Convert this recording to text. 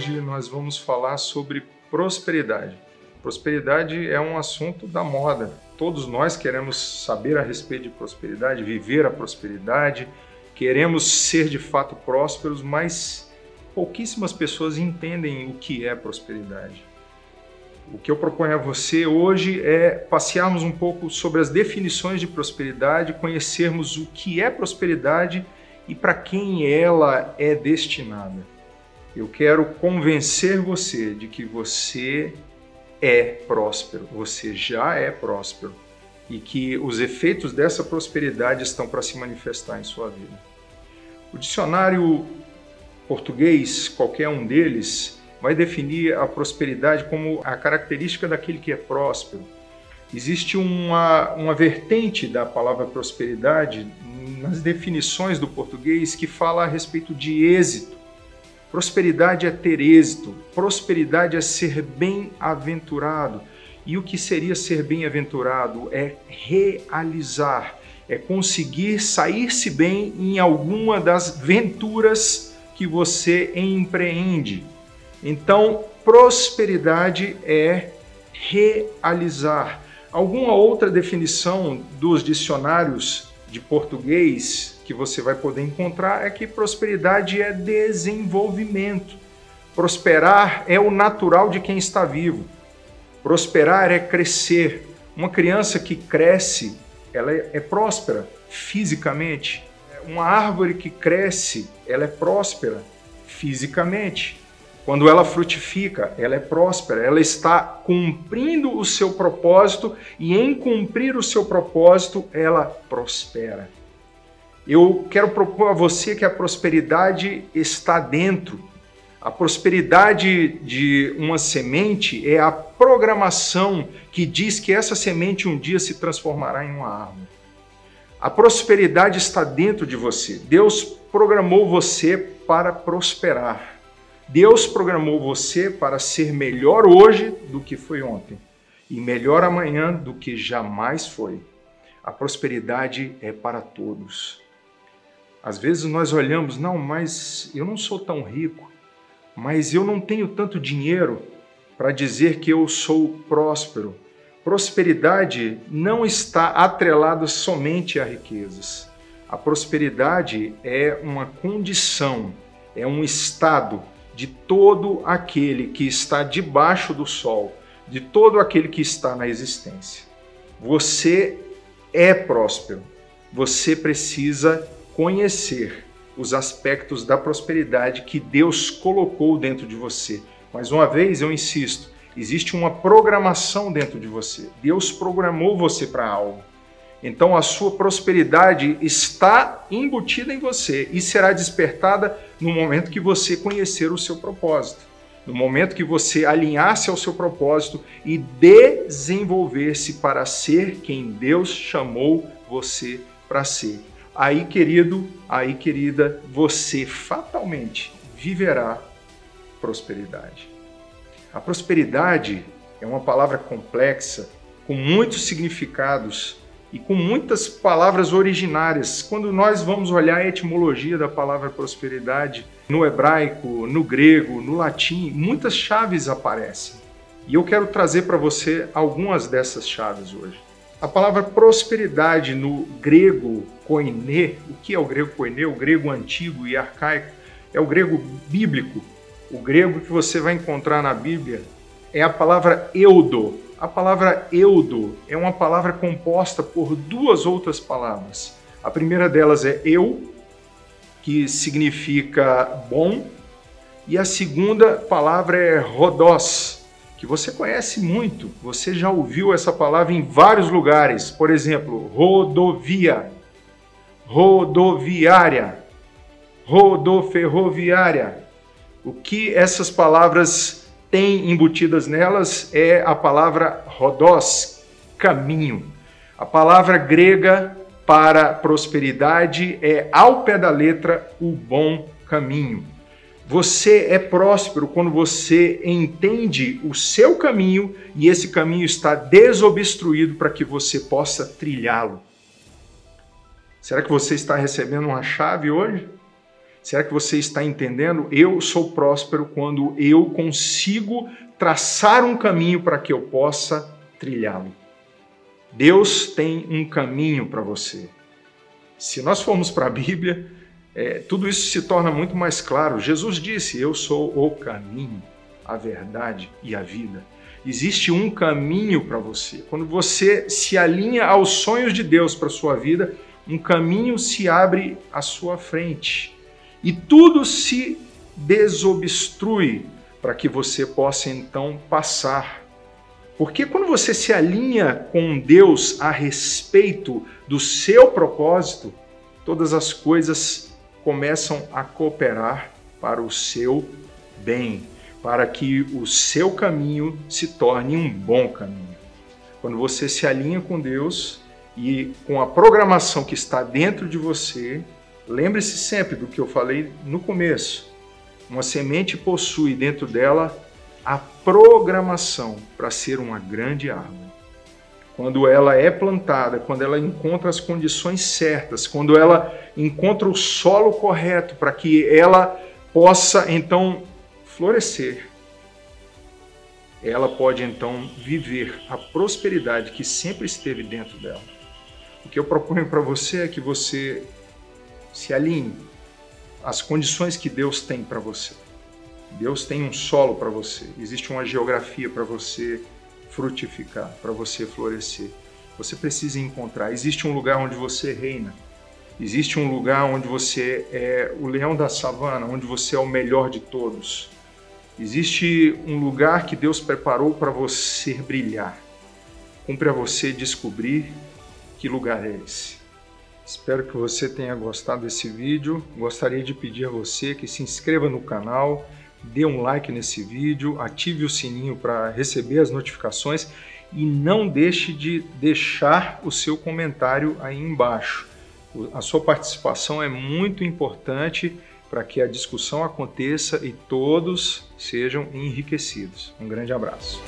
Hoje nós vamos falar sobre prosperidade. Prosperidade é um assunto da moda. Todos nós queremos saber a respeito de prosperidade, viver a prosperidade, queremos ser de fato prósperos, mas pouquíssimas pessoas entendem o que é prosperidade. O que eu proponho a você hoje é passearmos um pouco sobre as definições de prosperidade, conhecermos o que é prosperidade e para quem ela é destinada. Eu quero convencer você de que você é próspero, você já é próspero e que os efeitos dessa prosperidade estão para se manifestar em sua vida. O dicionário português, qualquer um deles, vai definir a prosperidade como a característica daquele que é próspero. Existe uma, uma vertente da palavra prosperidade nas definições do português que fala a respeito de êxito. Prosperidade é ter êxito, prosperidade é ser bem-aventurado. E o que seria ser bem-aventurado? É realizar, é conseguir sair-se bem em alguma das venturas que você empreende. Então, prosperidade é realizar. Alguma outra definição dos dicionários de português que você vai poder encontrar é que prosperidade é desenvolvimento. Prosperar é o natural de quem está vivo. Prosperar é crescer. Uma criança que cresce, ela é próspera fisicamente. Uma árvore que cresce, ela é próspera fisicamente. Quando ela frutifica, ela é próspera, ela está cumprindo o seu propósito e em cumprir o seu propósito, ela prospera. Eu quero propor a você que a prosperidade está dentro. A prosperidade de uma semente é a programação que diz que essa semente um dia se transformará em uma árvore. A prosperidade está dentro de você. Deus programou você para prosperar. Deus programou você para ser melhor hoje do que foi ontem e melhor amanhã do que jamais foi. A prosperidade é para todos. Às vezes nós olhamos, não, mas eu não sou tão rico, mas eu não tenho tanto dinheiro para dizer que eu sou próspero. Prosperidade não está atrelada somente a riquezas. A prosperidade é uma condição, é um estado de todo aquele que está debaixo do sol, de todo aquele que está na existência. Você é próspero. Você precisa conhecer os aspectos da prosperidade que Deus colocou dentro de você. Mais uma vez, eu insisto, existe uma programação dentro de você. Deus programou você para algo. Então a sua prosperidade está embutida em você e será despertada no momento que você conhecer o seu propósito, no momento que você alinhar-se ao seu propósito e desenvolver-se para ser quem Deus chamou você para ser. Aí, querido, aí, querida, você fatalmente viverá prosperidade. A prosperidade é uma palavra complexa, com muitos significados e com muitas palavras originárias. Quando nós vamos olhar a etimologia da palavra prosperidade, no hebraico, no grego, no latim, muitas chaves aparecem. E eu quero trazer para você algumas dessas chaves hoje. A palavra prosperidade no grego koiné, o que é o grego koiné? O grego antigo e arcaico é o grego bíblico. O grego que você vai encontrar na Bíblia é a palavra eudo, a palavra eudo é uma palavra composta por duas outras palavras. A primeira delas é eu, que significa bom, e a segunda palavra é rodós, que você conhece muito. Você já ouviu essa palavra em vários lugares. Por exemplo, rodovia, rodoviária, rodoferroviária. O que essas palavras tem embutidas nelas é a palavra rodós, caminho. A palavra grega para prosperidade é, ao pé da letra, o bom caminho. Você é próspero quando você entende o seu caminho e esse caminho está desobstruído para que você possa trilhá-lo. Será que você está recebendo uma chave hoje? Será que você está entendendo? Eu sou próspero quando eu consigo traçar um caminho para que eu possa trilhá-lo. Deus tem um caminho para você. Se nós formos para a Bíblia, é, tudo isso se torna muito mais claro. Jesus disse: Eu sou o caminho, a verdade e a vida. Existe um caminho para você. Quando você se alinha aos sonhos de Deus para sua vida, um caminho se abre à sua frente e tudo se desobstrui para que você possa então passar. Porque quando você se alinha com Deus a respeito do seu propósito, todas as coisas começam a cooperar para o seu bem para que o seu caminho se torne um bom caminho. Quando você se alinha com Deus e com a programação que está dentro de você, lembre-se sempre do que eu falei no começo. Uma semente possui dentro dela a programação para ser uma grande árvore. Quando ela é plantada, quando ela encontra as condições certas, quando ela encontra o solo correto para que ela possa então florescer, ela pode então viver a prosperidade que sempre esteve dentro dela. O que eu proponho para você é que você se alinhe às condições que Deus tem para você. Deus tem um solo para você, existe uma geografia para você frutificar, para você florescer. Você precisa encontrar. Existe um lugar onde você reina. Existe um lugar onde você é o leão da savana, onde você é o melhor de todos Existe um lugar que Deus preparou para você brilhar. Cumpre a você descobrir que lugar é esse. Espero que você tenha gostado desse vídeo. Gostaria de pedir a você que se inscreva no canal, dê um like nesse vídeo, ative o sininho para receber as notificações e não deixe de deixar o seu comentário aí embaixo. A sua participação é muito importante para que a discussão aconteça e todos sejam enriquecidos. Um grande abraço.